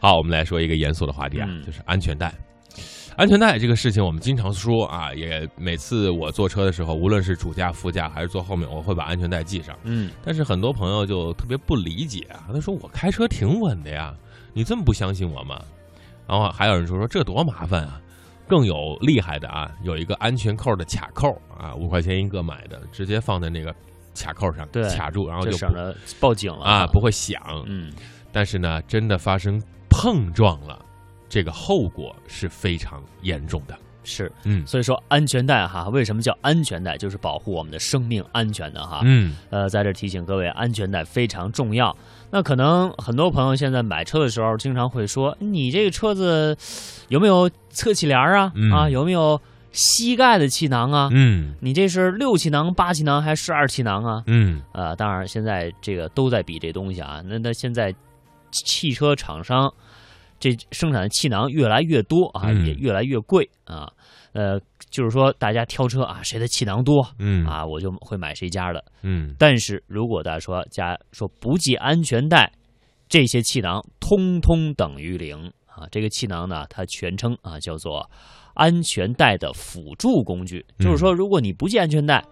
好，我们来说一个严肃的话题啊，嗯就是安全带。安全带这个事情，我们经常说啊，也每次我坐车的时候，无论是主驾、副驾还是坐后面，我会把安全带系上。嗯，但是很多朋友就特别不理解啊，他说我开车挺稳的呀，你这么不相信我吗？然后还有人说说这多麻烦啊，更有厉害的啊，有一个安全扣的卡扣啊，五块钱一个买的，直接放在那个卡扣上对卡住，然后就省着报警了啊不会响。嗯，但是呢，真的发生碰撞了，这个后果是非常严重的。是。嗯所以说安全带哈，为什么叫安全带？就是保护我们的生命安全的哈。嗯呃，在这提醒各位，安全带非常重要。那可能很多朋友现在买车的时候，经常会说，你这个车子有没有侧气帘啊？嗯啊，有没有膝盖的气囊啊？嗯你这是六气囊、八气囊还是十二气囊啊？嗯呃，当然现在这个都在比这东西啊。那那现在汽车厂商这生产的气囊越来越多啊，嗯也越来越贵啊。呃，就是说大家挑车啊，谁的气囊多嗯啊，我就会买谁家的。嗯但是如果大家说家说不系安全带，这些气囊通通等于零啊。这个气囊呢，它全称啊叫做安全带的辅助工具，嗯就是说，如果你不系安全带，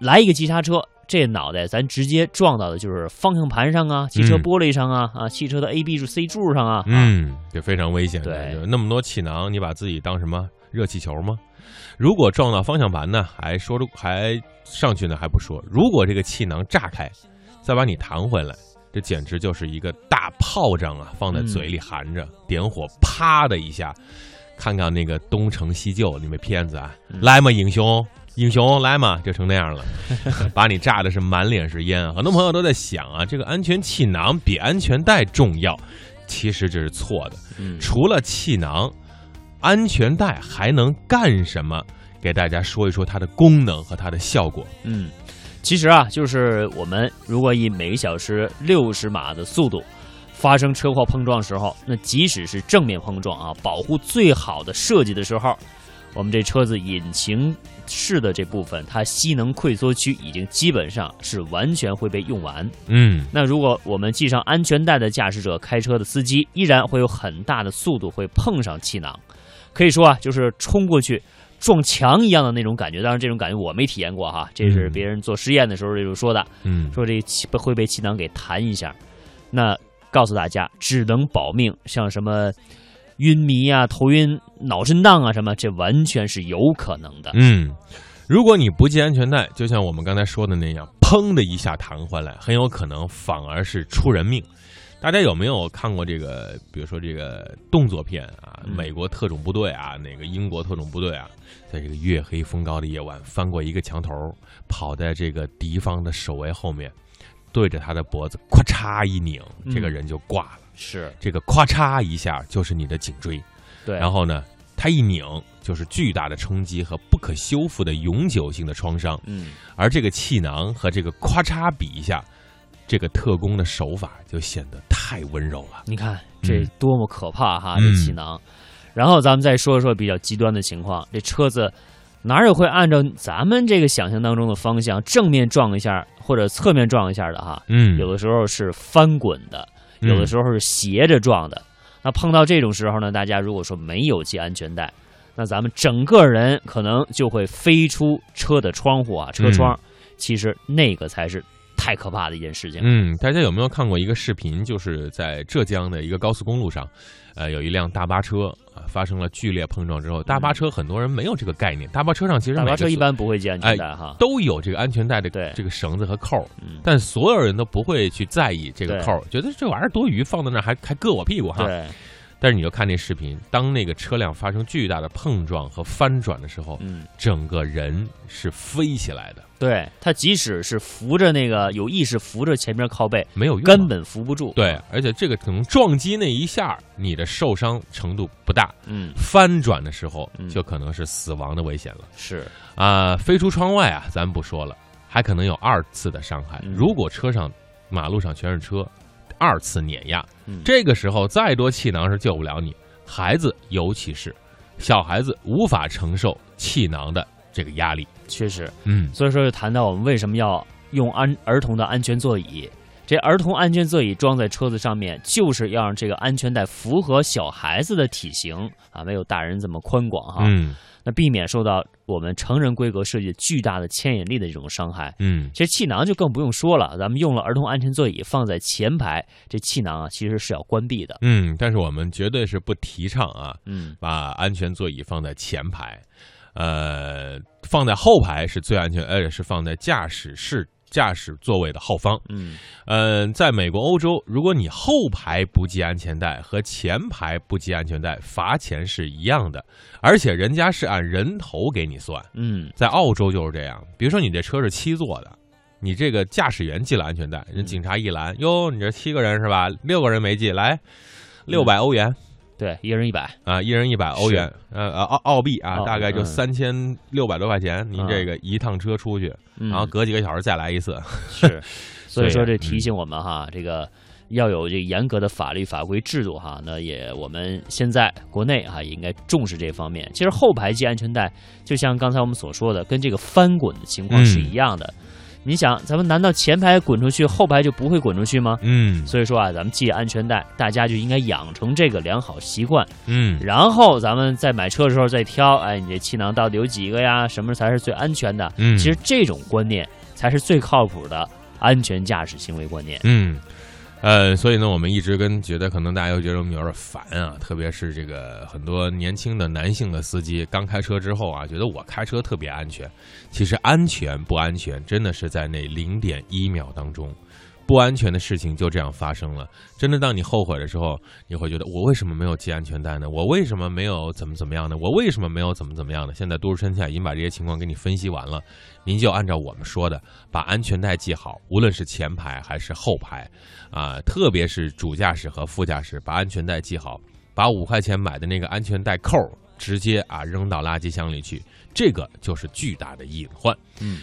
来一个急刹车，这脑袋咱直接撞到的就是方向盘上啊、汽车嗯玻璃上啊、啊汽车的 A、B 柱、C 柱上啊。啊，嗯，这非常危险的。对就那么多气囊，你把自己当什么热气球吗？如果撞到方向盘呢，还说着还上去呢还不说，如果这个气囊炸开，再把你弹回来，这简直就是一个大炮仗啊！放在嘴里含着，点火，啪的一下，看看那个东成西就你们骗子啊，嗯来嘛，英雄，英雄来嘛，就成那样了，把你炸的是满脸是烟啊！很多朋友都在想啊，这个安全气囊比安全带重要，其实这是错的。嗯，除了气囊，安全带还能干什么？给大家说一说它的功能和它的效果。嗯，其实啊，就是我们如果以每小时六十码的速度发生车祸碰撞时候，那即使是正面碰撞啊，保护最好的设计的时候，我们这车子引擎室的这部分，它吸能溃缩区已经基本上是完全会被用完。嗯那如果我们系上安全带的驾驶者、开车的司机，依然会有很大的速度会碰上气囊，可以说啊，就是冲过去撞墙一样的那种感觉。当然，这种感觉我没体验过哈，这是嗯别人做实验的时候这种说的，嗯说这气会被气囊给弹一下。那告诉大家，只能保命，像什么晕迷啊、头晕、脑震荡啊什么，这完全是有可能的。嗯，如果你不系安全带，就像我们刚才说的那样，砰的一下弹回来，很有可能反而是出人命。大家有没有看过这个？比如说这个动作片啊，嗯美国特种部队啊，那个英国特种部队啊，在这个月黑风高的夜晚，翻过一个墙头，跑在这个敌方的守卫后面，对着他的脖子咔嚓一拧，嗯这个人就挂了。是这个咔嚓一下就是你的颈椎，对，然后呢，它一拧就是巨大的冲击和不可修复的永久性的创伤。嗯，而这个气囊和这个咔嚓比一下，这个特工的手法就显得太温柔了。你看这嗯多么可怕哈！嗯这气囊。然后咱们再说说比较极端的情况，这车子哪有会按照咱们这个想象当中的方向正面撞一下或者侧面撞一下的哈？嗯，有的时候是翻滚的，有的时候是斜着撞的。那碰到这种时候呢，大家如果说没有系安全带，那咱们整个人可能就会飞出车的窗户啊，车窗。其实那个才是太可怕的一件事情。嗯，大家有没有看过一个视频？就是在浙江的一个高速公路上，呃，有一辆大巴车啊发生了剧烈碰撞之后，大巴车很多人没有这个概念，大巴车上其实大巴车一般不会系安全带哈。都有这个安全带的这个绳子和扣但所有人都不会去在意这个扣儿，觉得这玩意儿多余，放在那儿还还硌我屁股哈。对，但是你就看那视频，当那个车辆发生巨大的碰撞和翻转的时候，嗯，整个人是飞起来的，对，他即使是扶着那个有意识扶着前面靠背，没有用啊，根本扶不住。对，而且这个可能撞击那一下，你的受伤程度不大，嗯，翻转的时候嗯。就可能是死亡的危险了。是，啊！飞出窗外啊，咱不说了，还可能有二次的伤害。嗯。如果车上、马路上全是车，二次碾压，嗯这个时候再多气囊是救不了你，孩子尤其是小孩子无法承受气囊的这个压力。确实。嗯所以说，就谈到我们为什么要用安儿童的安全座椅。这儿童安全座椅装在车子上面，就是要让这个安全带符合小孩子的体型啊，没有大人这么宽广哈。嗯那避免受到我们成人规格设计巨大的牵引力的这种伤害。嗯其实气囊就更不用说了，咱们用了儿童安全座椅放在前排，这气囊啊其实是要关闭的。嗯，但是我们绝对是不提倡啊，嗯把安全座椅放在前排，呃，放在后排是最安全，而且是放在驾驶室驾驶座位的后方。嗯嗯，在美国、欧洲，如果你后排不系安全带和前排不系安全带，罚钱是一样的，而且人家是按人头给你算。嗯在澳洲就是这样，比如说你这车是七座的，你这个驾驶员系了安全带，人警察一拦，哟，你这七个人是吧？六个人没系，来，六百欧元。对，一人一百。啊，一人一百欧元，呃呃澳澳币啊，大概就嗯三千六百多块钱。您这个一趟车出去，嗯、然后隔几个小时再来一次。是，所以说这提醒我们哈，这个要有这个严格的法律法规制度哈。那也我们现在国内哈也应该重视这方面。其实后排系安全带，就像刚才我们所说的，跟这个翻滚的情况是一样的。你想，咱们难道前排滚出去，后排就不会滚出去吗？嗯所以说啊，咱们系安全带，大家就应该养成这个良好习惯。嗯然后咱们在买车的时候再挑，哎，你这气囊到底有几个呀？什么才是最安全的？嗯，其实这种观念才是最靠谱的安全驾驶行为观念。嗯。呃，所以呢，我们一直跟觉得可能大家又觉得我们有点烦啊，特别是这个很多年轻的男性的司机刚开车之后啊，觉得我开车特别安全。其实安全不安全，真的是在那零点一秒当中，不安全的事情就这样发生了。真的，当你后悔的时候，你会觉得我为什么没有系安全带呢？我为什么没有怎么怎么样呢？我为什么没有怎么怎么样呢？现在都市天下已经把这些情况给你分析完了，您就按照我们说的，把安全带系好，无论是前排还是后排，啊，特别是主驾驶和副驾驶，把安全带系好，把五块钱买的那个安全带扣直接啊扔到垃圾箱里去，这个就是巨大的隐患。嗯，